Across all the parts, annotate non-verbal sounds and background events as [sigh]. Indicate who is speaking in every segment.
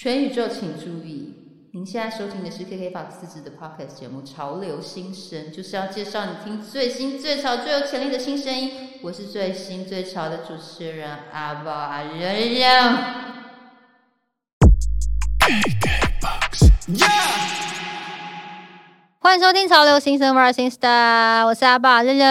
Speaker 1: 全宇宙请注意！您现在收听的是 KKBOX 自制的 Podcast 节目《潮流新声》，就是要介绍你听最新、最潮、最有潜力的新声音。我是最新最潮的主持人阿宝阿仁仁。欢迎收听《潮流新生 Rising Star》，我是阿宝仁仁。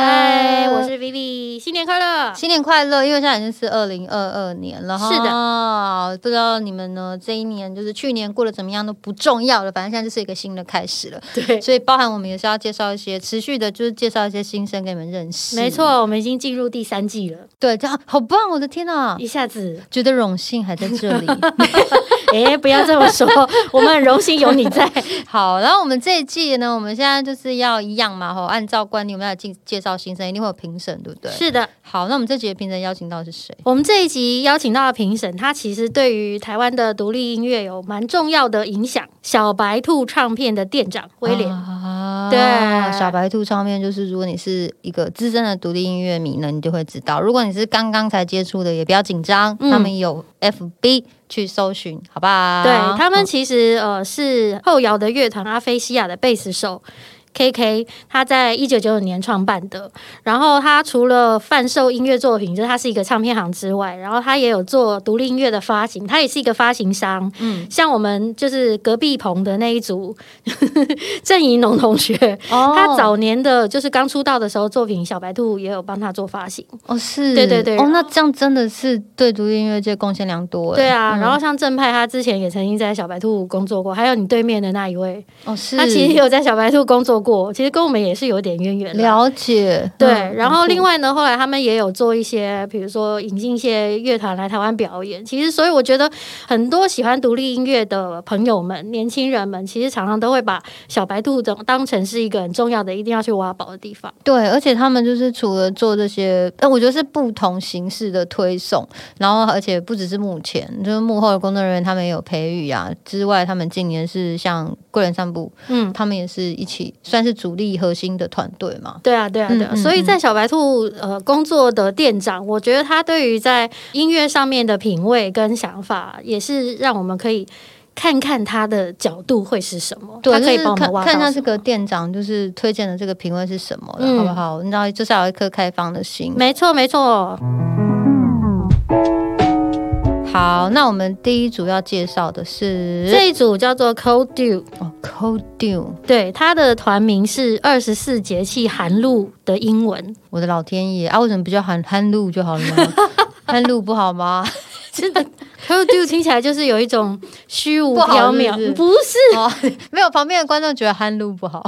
Speaker 2: 嗨，我是 Vivi，新年快乐！
Speaker 1: 新年快乐！因为现在已经是二零二二年了哈，
Speaker 2: 是的，
Speaker 1: 不知道你们呢？这一年就是去年过得怎么样都不重要了，反正现在就是一个新的开始了。
Speaker 2: 对，
Speaker 1: 所以包含我们也是要介绍一些持续的，就是介绍一些新生给你们认识。
Speaker 2: 没错，我们已经进入第三季了。
Speaker 1: 对，这样好棒！我的天哪，
Speaker 2: 一下子
Speaker 1: 觉得荣幸还在这里。[laughs] [laughs] [laughs]
Speaker 2: 哎，不要这么说，我们很荣幸有你在。[laughs]
Speaker 1: 好，然后我们这一季呢，我们现在就是要一样嘛，吼，按照惯例，我们要介介绍新生，一定会有评审，对不对？
Speaker 2: 是的。
Speaker 1: 好，那我们这集的评审邀请到的是谁？
Speaker 2: 我们这一集邀请到的评审，他其实对于台湾的独立音乐有蛮重要的影响。小白兔唱片的店长威廉，对，
Speaker 1: 小白兔唱片就是如果你是一个资深的独立音乐迷呢，你就会知道；如果你是刚刚才接触的，也不要紧张，他们有 FB 去搜寻，好吧？
Speaker 2: 对他们其实呃是后摇的乐团阿菲西亚的贝斯手。K K，他在一九九九年创办的。然后他除了贩售音乐作品，就是他是一个唱片行之外，然后他也有做独立音乐的发行，他也是一个发行商。嗯，像我们就是隔壁棚的那一组 [laughs] 郑怡农同学，哦他早年的就是刚出道的时候作品，小白兔也有帮他做发行。
Speaker 1: 哦，是，
Speaker 2: 对对对。
Speaker 1: 哦，那这样真的是对独立音乐界贡献良多。
Speaker 2: 对啊，然后像正派，他之前也曾经在小白兔工作过，还有你对面的那一位，哦，是，他其实有在小白兔工作。过，其实跟我们也是有点渊源。
Speaker 1: 了解，
Speaker 2: 对。然后另外呢，后来他们也有做一些，比如说引进一些乐团来台湾表演。其实，所以我觉得很多喜欢独立音乐的朋友们、年轻人们，其实常常都会把小白兔当当成是一个很重要的、一定要去挖宝的地方。
Speaker 1: 对，而且他们就是除了做这些，但，我觉得是不同形式的推送。然后，而且不只是目前，就是幕后的工作人员，他们也有培育啊。之外，他们近年是像贵人散步，嗯，他们也是一起。算是主力核心的团队嘛？
Speaker 2: 对啊，对啊，对啊。所以在小白兔呃工作的店长，我觉得他对于在音乐上面的品味跟想法，也是让我们可以看看他的角度会是什么。他可以帮我们挖
Speaker 1: 看看这个店长就是推荐的这个品味是什么，好不好？你知道，就是要有一颗开放的心。
Speaker 2: 没错，没错。
Speaker 1: 好，那我们第一组要介绍的是
Speaker 2: 这一组叫做 Cold Dew
Speaker 1: 哦，Cold Dew，
Speaker 2: 对，它的团名是二十四节气寒露的英文。
Speaker 1: 我的老天爷啊，为什么不叫寒寒露就好了吗？[laughs] 寒露不好吗？[laughs]
Speaker 2: 真的，Cold Dew 听起来就是有一种虚无缥缈，不是？
Speaker 1: 没有，旁边的观众觉得寒露不好，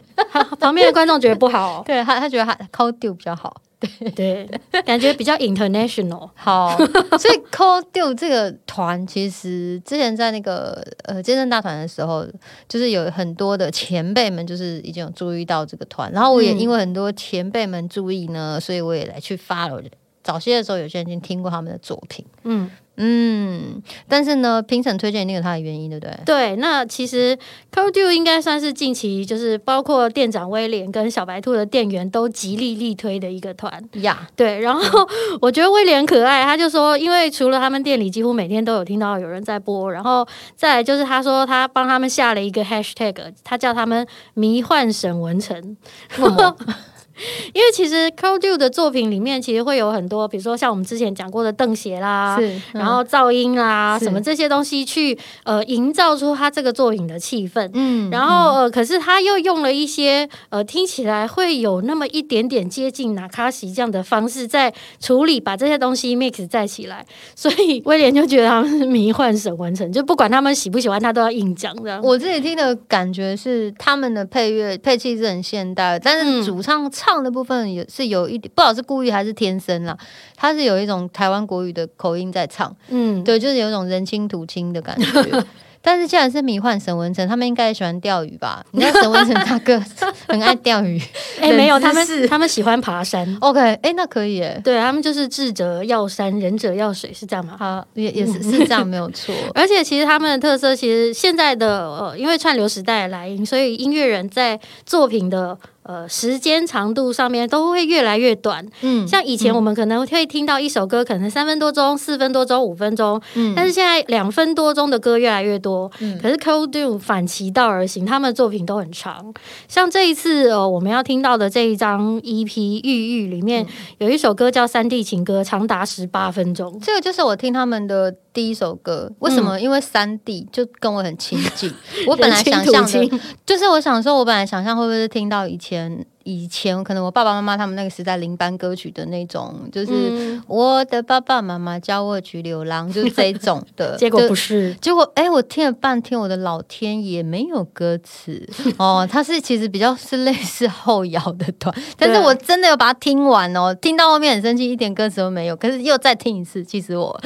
Speaker 1: [laughs]
Speaker 2: 旁边的观众觉得不好，
Speaker 1: 对他他觉得 Cold Dew 比较好。
Speaker 2: 对对，感觉比较 international。[laughs]
Speaker 1: 好，所以 Cold Dew 这个团其实之前在那个呃健身大团的时候，就是有很多的前辈们就是已经有注意到这个团，然后我也因为很多前辈们注意呢，所以我也来去发了。早些的时候，有些人已经听过他们的作品，嗯。嗯，但是呢，评审推荐一定有它的原因，对不对？
Speaker 2: 对，那其实 Dew 应该算是近期就是包括店长威廉跟小白兔的店员都极力力推的一个团呀。对，然后我觉得威廉可爱，他就说，因为除了他们店里几乎每天都有听到有人在播，然后再就是他说他帮他们下了一个 Hashtag，他叫他们迷幻沈文成。[laughs] [laughs] 因为其实 Cold Dew 的作品里面，其实会有很多，比如说像我们之前讲过的邓鞋啦，是然后噪音啦，什么这些东西，去呃营造出他这个作品的气氛。嗯，然后呃，可是他又用了一些呃听起来会有那么一点点接近纳卡西这样的方式，在处理把这些东西 mix 在起来。所以威廉就觉得他们是迷幻神完成，就不管他们喜不喜欢，他都要硬讲的。
Speaker 1: 我自己听的感觉是，他们的配乐配器是很现代，但是主唱。唱的部分也是有一点，不知道是故意还是天生啦。他是有一种台湾国语的口音在唱，嗯，对，就是有一种人亲土亲的感觉。[laughs] 但是既然是迷幻沈文成，他们应该也喜欢钓鱼吧？你看沈文成大哥 [laughs] 很爱钓鱼，
Speaker 2: 哎，没有，他们是他们喜欢爬山。
Speaker 1: OK，哎，那可以哎，
Speaker 2: 对他们就是智者要山，仁者要水，是这样吗？
Speaker 1: 好，也也是是这样，没有错。[laughs]
Speaker 2: 而且其实他们的特色，其实现在的呃，因为串流时代来临，所以音乐人在作品的。呃时间长度上面都会越来越短。嗯，像以前我们可能会听到一首歌可能三分多钟、四分多钟、五分钟，嗯，但是现在两分多钟的歌越来越多。嗯，可是 Cold Do 反其道而行，他们的作品都很长。像这一次呃我们要听到的这一张 EP《郁郁》里面有一首歌叫《三 D 情歌》，长达十八分钟。
Speaker 1: 这个就是我听他们的第一首歌。为什么？因为三 D 就跟我很亲近。[laughs] 我本来想象的，[laughs] 就是我想说，我本来想象会不会是听到以前。以前可能我爸爸妈妈他们那个时代零班歌曲的那种，就是我的爸爸妈妈教我去流浪，就是这种的。[laughs]
Speaker 2: 结果不是，
Speaker 1: 结果哎，我听了半天，我的老天也没有歌词哦，它是其实比较是类似后摇的团，但是我真的有把它听完哦，听到后面很生气，一点歌词都没有，可是又再听一次，气死我。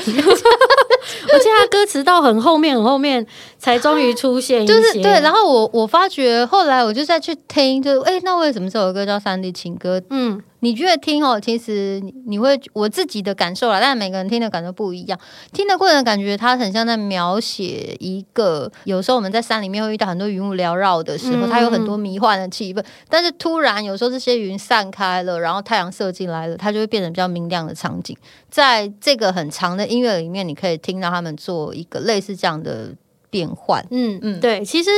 Speaker 2: 而且他歌词到很后面，很后面才终于出现，
Speaker 1: 就是对。然后我我发觉后来我就再去听，就哎，那为什么这首歌叫《三 D 情歌》？嗯。你觉得听哦，其实你会我自己的感受啦，但是每个人听的感受不一样。听的过程感觉它很像在描写一个，有时候我们在山里面会遇到很多云雾缭绕的时候，它有很多迷幻的气氛。但是突然有时候这些云散开了，然后太阳射进来了，它就会变成比较明亮的场景。在这个很长的音乐里面，你可以听到他们做一个类似这样的变换。
Speaker 2: 嗯嗯，对，其实。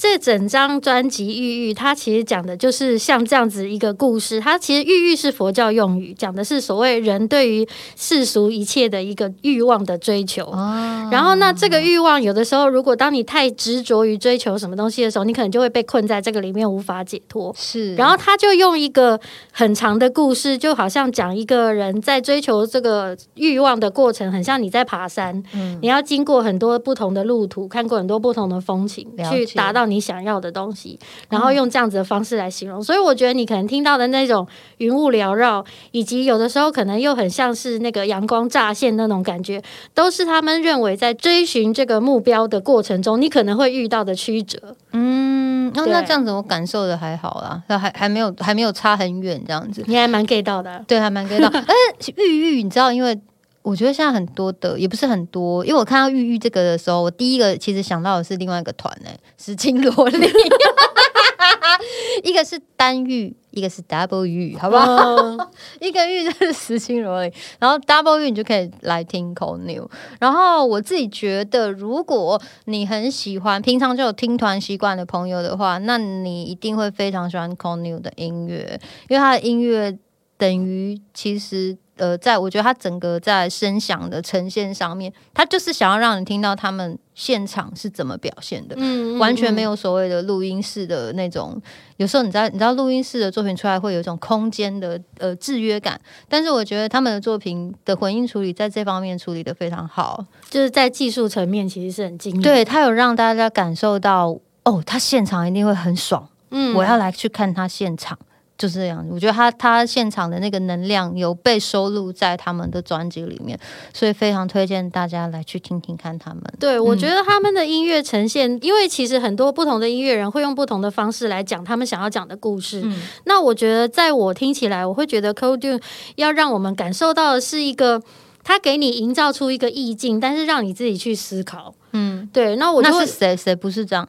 Speaker 2: 这整张专辑《郁郁》，它其实讲的就是像这样子一个故事。它其实“郁郁”是佛教用语，讲的是所谓人对于世俗一切的一个欲望的追求。然后，那这个欲望有的时候，如果当你太执着于追求什么东西的时候，你可能就会被困在这个里面，无法解脱。
Speaker 1: 是。
Speaker 2: 然后，他就用一个很长的故事，就好像讲一个人在追求这个欲望的过程，很像你在爬山，嗯，你要经过很多不同的路途，看过很多不同的风情，去达到。你想要的东西，然后用这样子的方式来形容，所以我觉得你可能听到的那种云雾缭绕，以及有的时候可能又很像是那个阳光乍现那种感觉，都是他们认为在追寻这个目标的过程中，你可能会遇到的曲折。
Speaker 1: 嗯，那那这样子我感受的还好啦，还还没有还没有差很远这样子，
Speaker 2: 你还蛮 get 到的，
Speaker 1: 对，还蛮 get 到。哎，玉玉，你知道，因为。我觉得现在很多的也不是很多，因为我看到玉玉这个的时候，我第一个其实想到的是另外一个团呢，石青萝莉，[laughs] 一个是单玉，一个是 double 玉，好不好？[laughs] 一个玉就是 [laughs] 石青萝莉，然后 double 玉你就可以来听 c o New。然后我自己觉得，如果你很喜欢，平常就有听团习惯的朋友的话，那你一定会非常喜欢 c o New 的音乐，因为他的音乐等于其实。呃，在我觉得他整个在声响的呈现上面，他就是想要让你听到他们现场是怎么表现的，嗯，完全没有所谓的录音室的那种。有时候你知道，你知道录音室的作品出来会有一种空间的呃制约感，但是我觉得他们的作品的混音处理在这方面处理的非常好，
Speaker 2: 就是在技术层面其实是很精妙。
Speaker 1: 对他有让大家感受到，哦，他现场一定会很爽，嗯，我要来去看他现场。就是这样，我觉得他他现场的那个能量有被收录在他们的专辑里面，所以非常推荐大家来去听听看他们。
Speaker 2: 对，我觉得他们的音乐呈现，因为其实很多不同的音乐人会用不同的方式来讲他们想要讲的故事。那我觉得，在我听起来，我会觉得 Cold Do 要让我们感受到的是一个，他给你营造出一个意境，但是让你自己去思考。嗯，对。那我
Speaker 1: 那是谁？谁不是这样？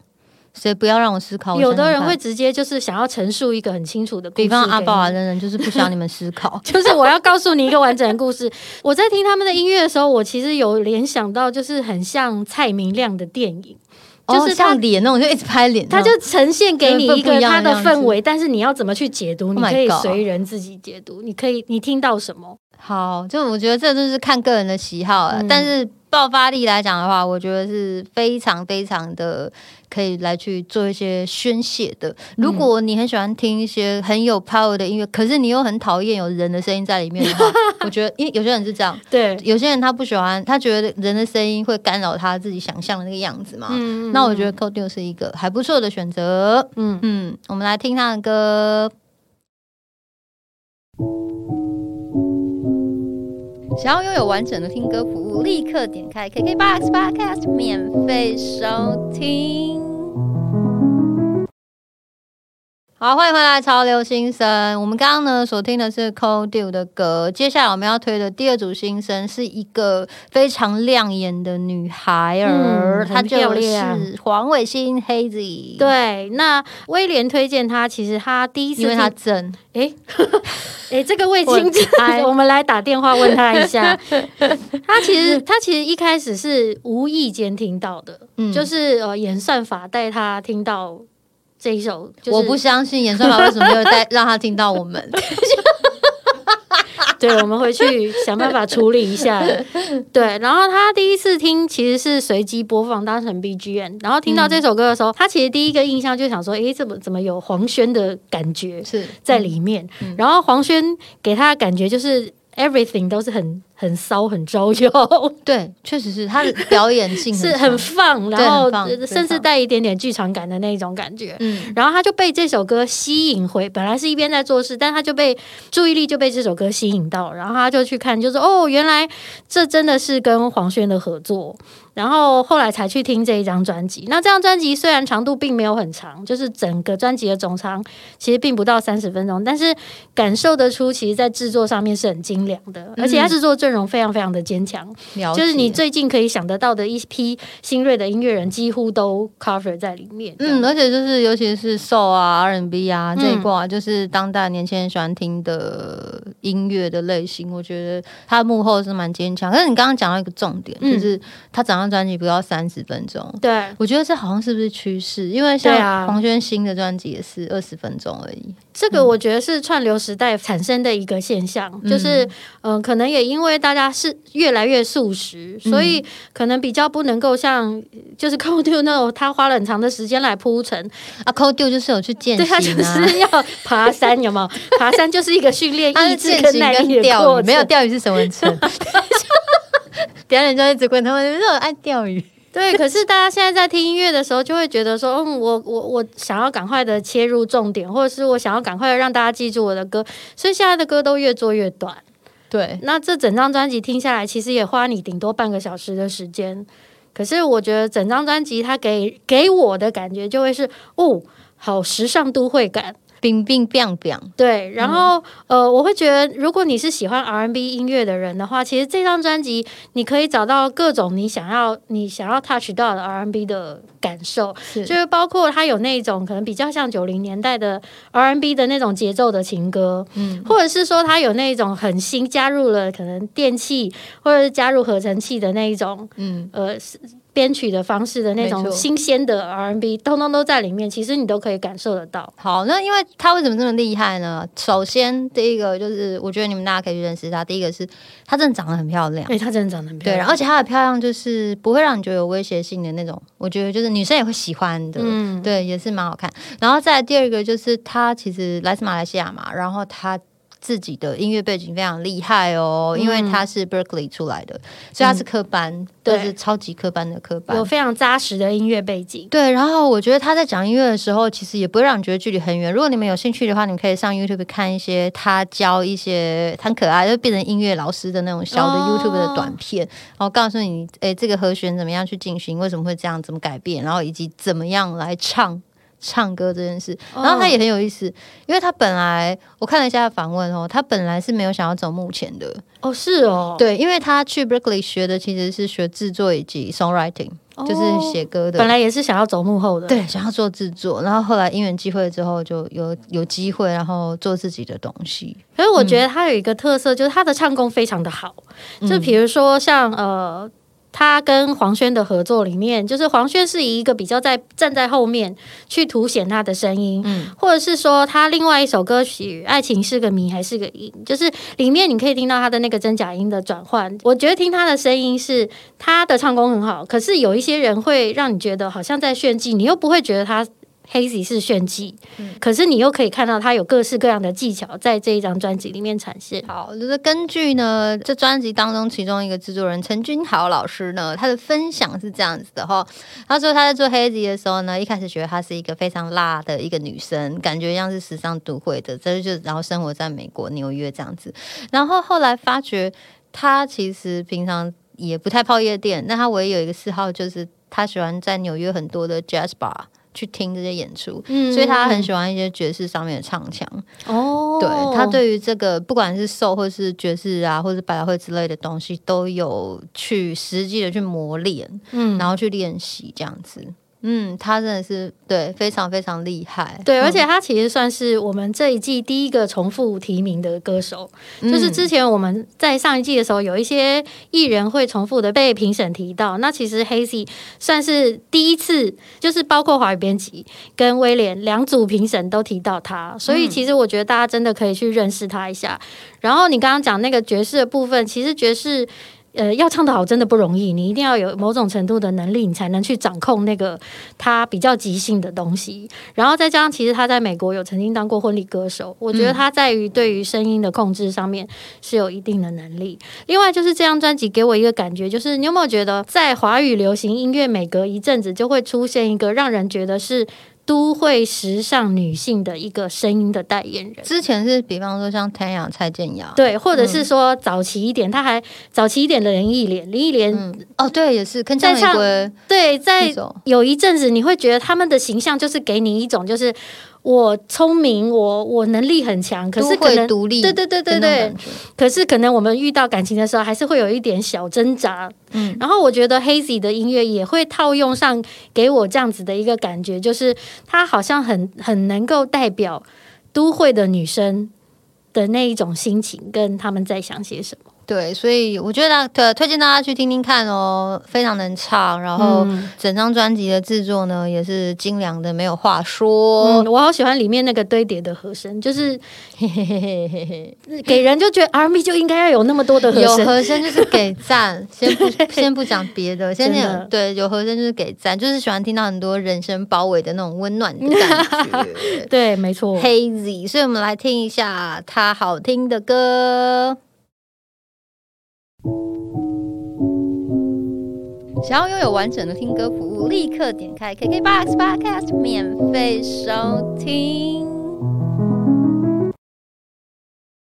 Speaker 1: 谁不要让我思考？
Speaker 2: 有的人会直接就是想要陈述一个很清楚的故事，
Speaker 1: 比方阿宝啊等人，就是不想你们思考，[laughs]
Speaker 2: 就是我要告诉你一个完整的故事。我在听他们的音乐的时候，我其实有联想到，就是很像蔡明亮的电影，
Speaker 1: 就是像脸那种，就一直拍脸，
Speaker 2: 他就呈现给你一个他的氛围，但是你要怎么去解读，你可以随人自己解读，你可以你听到什么？
Speaker 1: 好，就我觉得这就是看个人的喜好了，但是。爆发力来讲的话，我觉得是非常非常的可以来去做一些宣泄的。如果你很喜欢听一些很有 power 的音乐，可是你又很讨厌有人的声音在里面的话，[laughs] 我觉得，因为有些人是这样，
Speaker 2: 对，
Speaker 1: 有些人他不喜欢，他觉得人的声音会干扰他自己想象的那个样子嘛。嗯那我觉得 c o d e 是一个还不错的选择。嗯嗯，我们来听他的歌。想要拥有完整的听歌服务，立刻点开 KKBOX Podcast 免费收听。好，欢迎回来，潮流新生。我们刚刚呢所听的是 Cold Dew 的歌，接下来我们要推的第二组新生是一个非常亮眼的女孩儿，她就是黄伟星 Hazy。
Speaker 2: 对，那威廉推荐她，其实她第一次
Speaker 1: 因为她正，
Speaker 2: 哎哎，[laughs] 这个魏青 [laughs] 才，我们来打电话问她一下。[laughs] 她其实她其实一开始是无意间听到的，就是呃演算法带她听到。这一首，
Speaker 1: 我不相信演算法为什么没有带 [laughs] 让他听到我们。[laughs]
Speaker 2: 对，我们回去想办法处理一下。[laughs] 对，然后他第一次听其实是随机播放当成 BGM，然后听到这首歌的时候，他其实第一个印象就想说：“诶，怎么怎么有黄轩的感觉是在里面？”然后黄轩给他的感觉就是 everything 都是很。很骚，很招摇，[laughs]
Speaker 1: 对，确实是他的表演性 [laughs]
Speaker 2: 是很放，然后甚至带一点点剧场感的那种感觉。嗯，然后他就被这首歌吸引回，本来是一边在做事，但他就被注意力就被这首歌吸引到，然后他就去看，就是哦，原来这真的是跟黄轩的合作。然后后来才去听这一张专辑。那这张专辑虽然长度并没有很长，就是整个专辑的总长其实并不到三十分钟，但是感受得出，其实在制作上面是很精良的，而且他制作阵容非常非常的坚强。就是你最近可以想得到的一批新锐的音乐人，几乎都 cover 在里面。
Speaker 1: 嗯，而且就是尤其是 soul 啊、R&B 啊这一挂，就是当代年轻人喜欢听的音乐的类型。我觉得他幕后是蛮坚强。可是你刚刚讲到一个重点，就是他长上。专辑不到三十分钟，
Speaker 2: 对
Speaker 1: 我觉得这好像是不是趋势？因为像黄轩新的专辑也是二十分钟而已。
Speaker 2: 这个我觉得是串流时代产生的一个现象，就是嗯，可能也因为大家是越来越素食，所以可能比较不能够像就是 Cold 那种，他花了很长的时间来铺陈
Speaker 1: 啊。Cold 就是有去健行，他
Speaker 2: 就是要爬山，有没有？爬山就是一个训练意志跟耐力的过程。
Speaker 1: 没有钓鱼是什么程？[laughs] [laughs] 点人就一直问他们，你们都爱钓鱼？[laughs]
Speaker 2: 对，可是大家现在在听音乐的时候，就会觉得说，嗯，我我我想要赶快的切入重点，或者是我想要赶快的让大家记住我的歌，所以现在的歌都越做越短。
Speaker 1: 对，
Speaker 2: 那这整张专辑听下来，其实也花你顶多半个小时的时间。可是我觉得整张专辑它给给我的感觉就会是，哦，好时尚都会感。
Speaker 1: 冰冰冰冰，
Speaker 2: 对，然后呃，我会觉得，如果你是喜欢 R&B 音乐的人的话，其实这张专辑你可以找到各种你想要、你想要 touch 到的 R&B 的感受，就是包括它有那种可能比较像九零年代的 R&B 的那种节奏的情歌，嗯，或者是说它有那种很新加入了可能电器或者是加入合成器的那一种，嗯，呃。编曲的方式的那种新鲜的 R&B，通通都在里面，其实你都可以感受得到。
Speaker 1: 好，那因为他为什么这么厉害呢？首先，第一个就是我觉得你们大家可以去认识他。第一个是他真的长得很漂亮，
Speaker 2: 对，他真的长得很漂亮，
Speaker 1: 对，而且他的漂亮就是不会让你觉得有威胁性的那种，我觉得就是女生也会喜欢的，嗯，对，也是蛮好看。然后再第二个就是他其实来自马来西亚嘛，然后他。自己的音乐背景非常厉害哦，因为他是 Berkeley 出来的，所以他是科班，对，是超级科班的科班，
Speaker 2: 有非常扎实的音乐背景。
Speaker 1: 对，然后我觉得他在讲音乐的时候，其实也不会让你觉得距离很远。如果你们有兴趣的话，你们可以上 YouTube 看一些他教一些很可爱，就变成音乐老师的那种小的 YouTube 的短片，然后告诉你，哎，这个和弦怎么样去进行，为什么会这样，怎么改变，然后以及怎么样来唱。唱歌这件事，然后他也很有意思，因为他本来我看了一下访问哦，他本来是没有想要走幕前的。
Speaker 2: 哦，是哦，
Speaker 1: 对，因为他去 Berkeley 学的其实是学制作以及 songwriting，就是写歌的，
Speaker 2: 本来也是想要走幕后的，
Speaker 1: 对，想要做制作，然后后来因缘机会之后就有有机会，然后做自己的东西。
Speaker 2: 可是我觉得他有一个特色，就是他的唱功非常的好，就比如说像呃。他跟黄轩的合作里面，就是黄轩是以一个比较在站在后面去凸显他的声音，嗯，或者是说他另外一首歌曲《爱情是个谜还是个音》，就是里面你可以听到他的那个真假音的转换。我觉得听他的声音是他的唱功很好，可是有一些人会让你觉得好像在炫技，你又不会觉得他。Hazy 是炫技，可是你又可以看到他有各式各样的技巧在这一张专辑里面展现。
Speaker 1: 好，就是根据呢这专辑当中其中一个制作人陈君豪老师呢，他的分享是这样子的哈。他说他在做 Hazy 的时候呢，一开始觉得她是一个非常辣的一个女生，感觉像是时尚都会的，这就然后生活在美国纽约这样子。然后后来发觉她其实平常也不太泡夜店，那她唯一有一个嗜好就是他喜欢在纽约很多的 Jazz Bar。去听这些演出，所以他很喜欢一些爵士上面的唱腔。
Speaker 2: 哦，
Speaker 1: 对他对于这个不管是 soul 或是爵士啊，或是百老汇之类的东西，都有去实际的去磨练，嗯，然后去练习这样子。嗯，他真的是对非常非常厉害，
Speaker 2: 对，而且他其实算是我们这一季第一个重复提名的歌手。就是之前我们在上一季的时候，有一些艺人会重复的被评审提到，那其实 Hazy 算是第一次，就是包括华语编辑跟威廉两组评审都提到他，所以其实我觉得大家真的可以去认识他一下。然后你刚刚讲那个爵士的部分，其实爵士。呃，要唱得好真的不容易，你一定要有某种程度的能力，你才能去掌控那个他比较即兴的东西。然后再加上，其实他在美国有曾经当过婚礼歌手，我觉得他在于对于声音的控制上面是有一定的能力。另外，就是这张专辑给我一个感觉，就是你有没有觉得，在华语流行音乐每隔一阵子就会出现一个让人觉得是。都会时尚女性的一个声音的代言人，
Speaker 1: 之前是比方说像太阳蔡健雅，
Speaker 2: 对，或者是说早期一点，他还早期一点的林忆莲，林忆莲
Speaker 1: 哦，对，也是在唱，
Speaker 2: 对，在有一阵子你会觉得他们的形象就是给你一种就是。我聪明，我我能力很强，可是可能
Speaker 1: 独立，
Speaker 2: 对对对对对。可是可能我们遇到感情的时候，还是会有一点小挣扎。嗯，然后我觉得 Hazy 的音乐也会套用上，给我这样子的一个感觉，就是他好像很很能够代表都会的女生的那一种心情，跟他们在想些什么。
Speaker 1: 对，所以我觉得推推荐大家去听听看哦，非常能唱，然后整张专辑的制作呢也是精良的，没有话说。
Speaker 2: 我好喜欢里面那个堆叠的和声，就是 [laughs] 给人就觉得 R&B 就应该要有那么多的和声，
Speaker 1: 有和声就是给 [laughs] 赞。先不先不讲别的，先讲对，有和声就是给赞，就是喜欢听到很多人声包围的那种温暖的感觉。[laughs]
Speaker 2: 对，没错
Speaker 1: ，Hazy。所以我们来听一下他好听的歌。想要拥有完整的听歌服务，立刻点开 KKBOX Podcast 免费收听。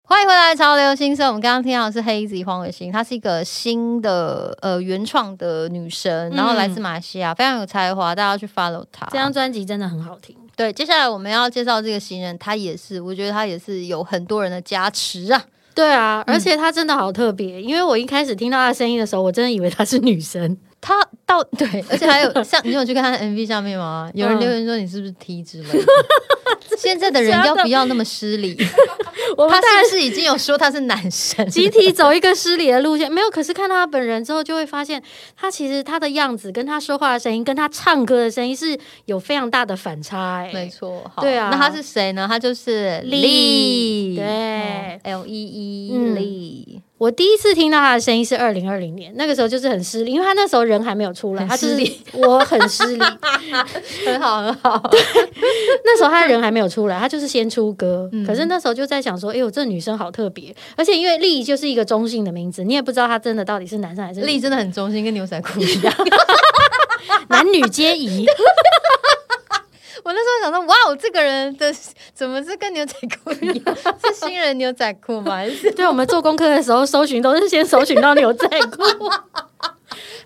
Speaker 1: 欢迎回来，潮流新生。我们刚刚听到的是黑子黄伟星，她是一个新的呃原创的女神，然后来自马来西亚，非常有才华，大家要去 follow 她。
Speaker 2: 这张专辑真的很好听。
Speaker 1: 对，接下来我们要介绍这个新人，她也是，我觉得她也是有很多人的加持啊。
Speaker 2: 对啊，而且她真的好特别，因为我一开始听到她声音的时候，我真的以为她是女生。
Speaker 1: 他到 [laughs] 对，而且还有 [laughs] 像你有去看他的 MV 下面吗？有人留言说你是不是 T 之类的？[laughs] 现在的人要不要那么失礼？他是不是已经有说他是男生？
Speaker 2: 集体走一个失礼的路线，没有。可是看到他本人之后，就会发现他其实他的样子跟他说话的声音，跟他唱歌的声音是有非常大的反差。哎，
Speaker 1: 没错，
Speaker 2: 对啊。
Speaker 1: 那他是谁呢？他就是丽，
Speaker 2: 对
Speaker 1: ，L E E 丽。
Speaker 2: 我第一次听到他的声音是二零二零年，那个时候就是很失礼，因为他那时候人还没有出来，他
Speaker 1: 失礼，
Speaker 2: 我很失礼，[laughs]
Speaker 1: 很好很好。
Speaker 2: 那时候他人还没有出来，他就是先出歌，可是那时候就在想说，哎呦，这女生好特别，而且因为丽就是一个中性的名字，你也不知道她真的到底是男生还是
Speaker 1: 丽，真的很中性，跟牛仔裤一样，[laughs]
Speaker 2: 男女皆宜。
Speaker 1: 我那时候想说，哇，我这个人的怎么是跟牛仔裤一样？[laughs] 是新人牛仔裤吗？
Speaker 2: 对，我们做功课的时候搜寻都是先搜寻到牛仔裤。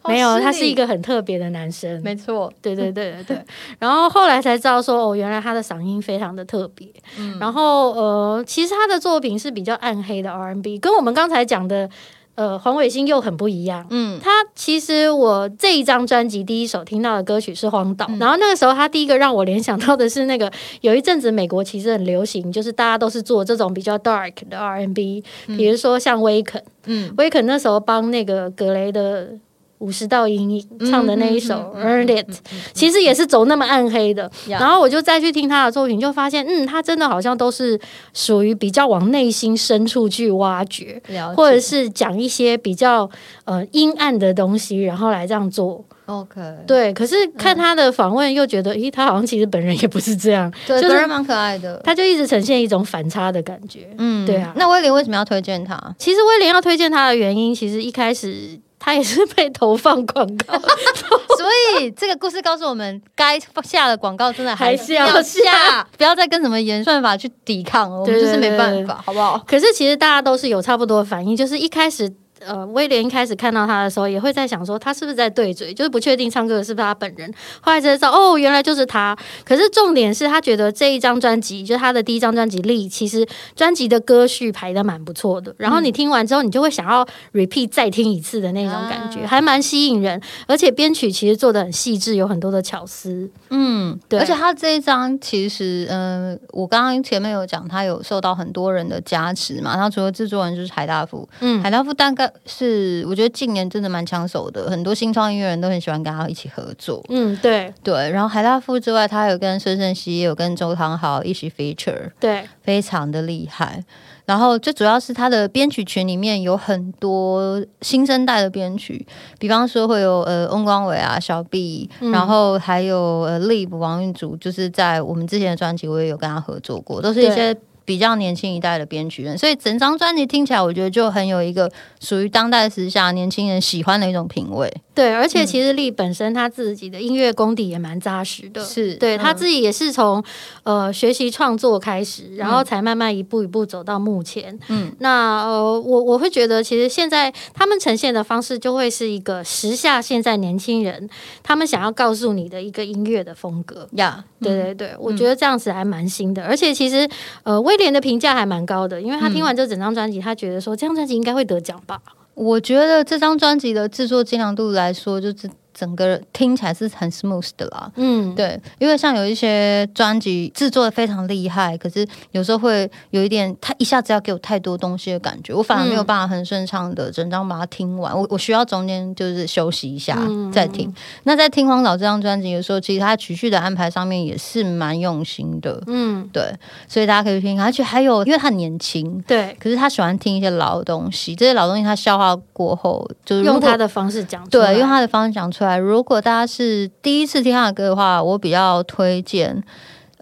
Speaker 2: 没有，他是一个很特别的男生。
Speaker 1: 没错，
Speaker 2: 对对对对对。然后后来才知道说，哦，原来他的嗓音非常的特别。嗯。然后呃，其实他的作品是比较暗黑的 R&B，跟我们刚才讲的。呃，黄伟星又很不一样。嗯，他其实我这一张专辑第一首听到的歌曲是《荒岛》，然后那个时候他第一个让我联想到的是那个有一阵子美国其实很流行，就是大家都是做这种比较 dark 的 R&B，比如说像威肯，嗯，威肯那时候帮那个格雷的。五十道阴影唱的那一首《Earned It》，其实也是走那么暗黑的。然后我就再去听他的作品，就发现，嗯，他真的好像都是属于比较往内心深处去挖掘，或者是讲一些比较呃阴暗的东西，然后来这样做。
Speaker 1: OK，
Speaker 2: 对。可是看他的访问，又觉得，咦，他好像其实本人也不是这样，
Speaker 1: 对，本人蛮可爱的。
Speaker 2: 他就一直呈现一种反差的感觉。嗯，对啊。
Speaker 1: 那威廉为什么要推荐他？
Speaker 2: 其实威廉要推荐他的原因，其实一开始。他也是被投放广告，[laughs]
Speaker 1: 所以这个故事告诉我们，该下的广告真的还是要下，不要再跟什么演算法去抵抗，我们就是没办法，好不好？
Speaker 2: 可是其实大家都是有差不多的反应，就是一开始。呃，威廉一开始看到他的时候，也会在想说他是不是在对嘴，就是不确定唱歌的是不是他本人。后来才知道，哦，原来就是他。可是重点是他觉得这一张专辑，就是他的第一张专辑《力》，其实专辑的歌序排的蛮不错的。然后你听完之后，你就会想要 repeat 再听一次的那种感觉，还蛮吸引人。而且编曲其实做的很细致，有很多的巧思。
Speaker 1: 嗯，对。而且他这一张其实，嗯，我刚刚前面有讲，他有受到很多人的加持嘛。然后除了制作人就是海大富，嗯，海大富大概是我觉得近年真的蛮抢手的，很多新创音乐人都很喜欢跟他一起合作。
Speaker 2: 嗯，对
Speaker 1: 对。然后海大富之外，他有跟孙盛熙，也有跟周汤豪一起 feature，
Speaker 2: 对，
Speaker 1: 非常的厉害。然后最主要是他的编曲群里面有很多新生代的编曲，比方说会有呃翁光伟啊、小 B，然后还有呃 Live 王韵竹，就是在我们之前的专辑我也有跟他合作过，都是一些。比较年轻一代的编曲人，所以整张专辑听起来，我觉得就很有一个属于当代时下年轻人喜欢的一种品味。
Speaker 2: 对，而且其实力本身他自己的音乐功底也蛮扎实的，
Speaker 1: 是
Speaker 2: 对他自己也是从呃学习创作开始，然后才慢慢一步一步走到目前。嗯，那呃我我会觉得，其实现在他们呈现的方式就会是一个时下现在年轻人他们想要告诉你的一个音乐的风格
Speaker 1: 呀。
Speaker 2: 对对对，我觉得这样子还蛮新的，而且其实呃威廉的评价还蛮高的，因为他听完这整张专辑，他觉得说这张专辑应该会得奖吧。
Speaker 1: 我觉得这张专辑的制作精良度来说，就是。整个听起来是很 smooth 的啦，嗯，对，因为像有一些专辑制作的非常厉害，可是有时候会有一点，他一下子要给我太多东西的感觉，我反而没有办法很顺畅的整张把它听完，我我需要中间就是休息一下再听。那在听荒岛这张专辑的时候，其实他曲序的安排上面也是蛮用心的，嗯，对，所以大家可以听，而且还有因为他年轻，
Speaker 2: 对，
Speaker 1: 可是他喜欢听一些老东西，这些老东西他消化过后，就是
Speaker 2: 用他的方式讲，
Speaker 1: 对，用他的方式讲出来。如果大家是第一次听他的歌的话，我比较推荐，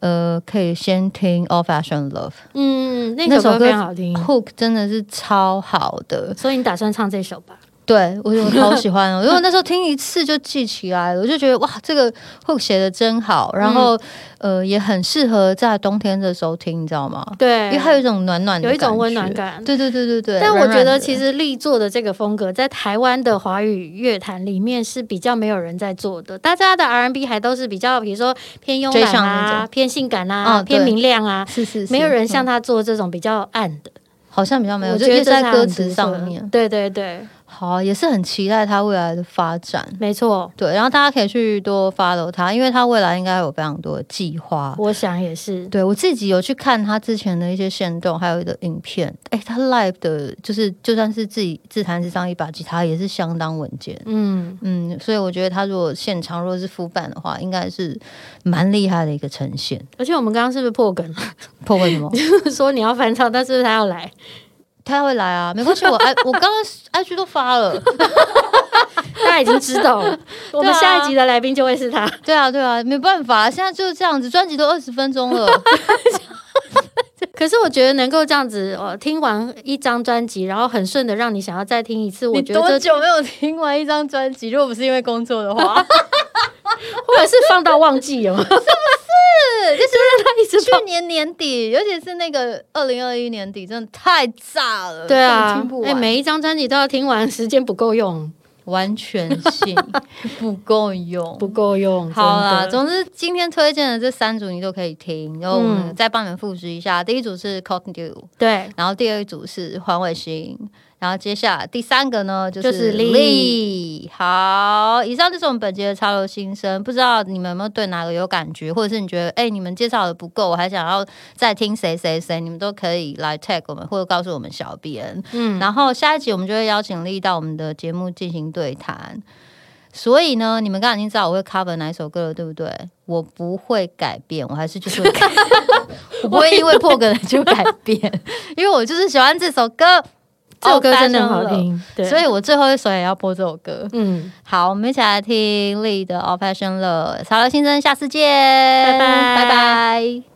Speaker 1: 呃，可以先听《All Fashion Love》。
Speaker 2: 嗯，那首歌非常好听
Speaker 1: ，Hook 真的是超好的。
Speaker 2: 所以你打算唱这首吧？
Speaker 1: 对，我我好喜欢哦，[laughs] 因为那时候听一次就记起来了，我就觉得哇，这个 hook 写的真好，然后呃也很适合在冬天的时候听，你知道吗？
Speaker 2: 对，
Speaker 1: 因为它有一种暖暖的，
Speaker 2: 有一种温暖感。
Speaker 1: 对对对对对。
Speaker 2: 但我觉得其实力作的这个风格，在台湾的华语乐坛里面是比较没有人在做的，大家的 R&B 还都是比较，比如说偏慵懒啊，偏性感啊，偏明亮啊，
Speaker 1: 是是是，
Speaker 2: 没有人像他做这种比较暗的，
Speaker 1: 好像比较没有，我觉得在歌词上面，
Speaker 2: 对对对。
Speaker 1: 好，也是很期待他未来的发展。
Speaker 2: 没错，
Speaker 1: 对，然后大家可以去多 follow 他，因为他未来应该有非常多的计划。
Speaker 2: 我想也是，
Speaker 1: 对我自己有去看他之前的一些线动，还有一个影片。哎，他 live 的，就是就算是自己自弹自唱一把吉他，也是相当稳健。嗯嗯，所以我觉得他如果现场如果是复版的话，应该是蛮厉害的一个呈现。
Speaker 2: 而且我们刚刚是不是破梗了？
Speaker 1: 破梗什么？[laughs]
Speaker 2: 说你要翻唱，但是他要来。
Speaker 1: 他会来啊，没关系，我 i [laughs] 我刚刚 i g 都发了，[laughs]
Speaker 2: 大家已经知道了。我们下一集的来宾就会是他。
Speaker 1: 对啊，对啊，没办法，现在就是这样子，专辑都二十分钟了。[laughs]
Speaker 2: 可是我觉得能够这样子，哦，听完一张专辑，然后很顺的让你想要再听一次，我觉得
Speaker 1: 多久没有听完一张专辑？如果不是因为工作的话，[laughs]
Speaker 2: 或者是放到忘记了，[laughs] 是不
Speaker 1: 是？[laughs] 就是让他一直去年年底，尤其是那个二零二一年底，真的太炸了。
Speaker 2: 对啊，哎，每一张专辑都要听完，时间不够用。
Speaker 1: 完全性不够用，
Speaker 2: 不够用。
Speaker 1: 好啦，总之今天推荐的这三组你都可以听，然后我们再帮你们复习一下。第一组是 Cotton Dew，
Speaker 2: 对，
Speaker 1: 然后第二组是黄伟星。然后接下来第三个呢，就是力。好，以上就是我们本节的潮流新生。不知道你们有没有对哪个有感觉，或者是你觉得哎，你们介绍的不够，我还想要再听谁谁谁，你们都可以来 tag 我们，或者告诉我们小编。嗯，然后下一集我们就会邀请力到我们的节目进行对谈。所以呢，你们刚刚已经知道我会 cover 哪一首歌了，对不对？我不会改变，我还是就是 [laughs] 我不会因为破梗就改变，因为我就是喜欢这首歌。
Speaker 2: 这首歌真的很好听，
Speaker 1: 所以我最后一首也要播这首歌。嗯，好，我们一起来听 Lee 的《All Passion Love》。潮流新生，下次见，
Speaker 2: 拜拜，
Speaker 1: 拜拜。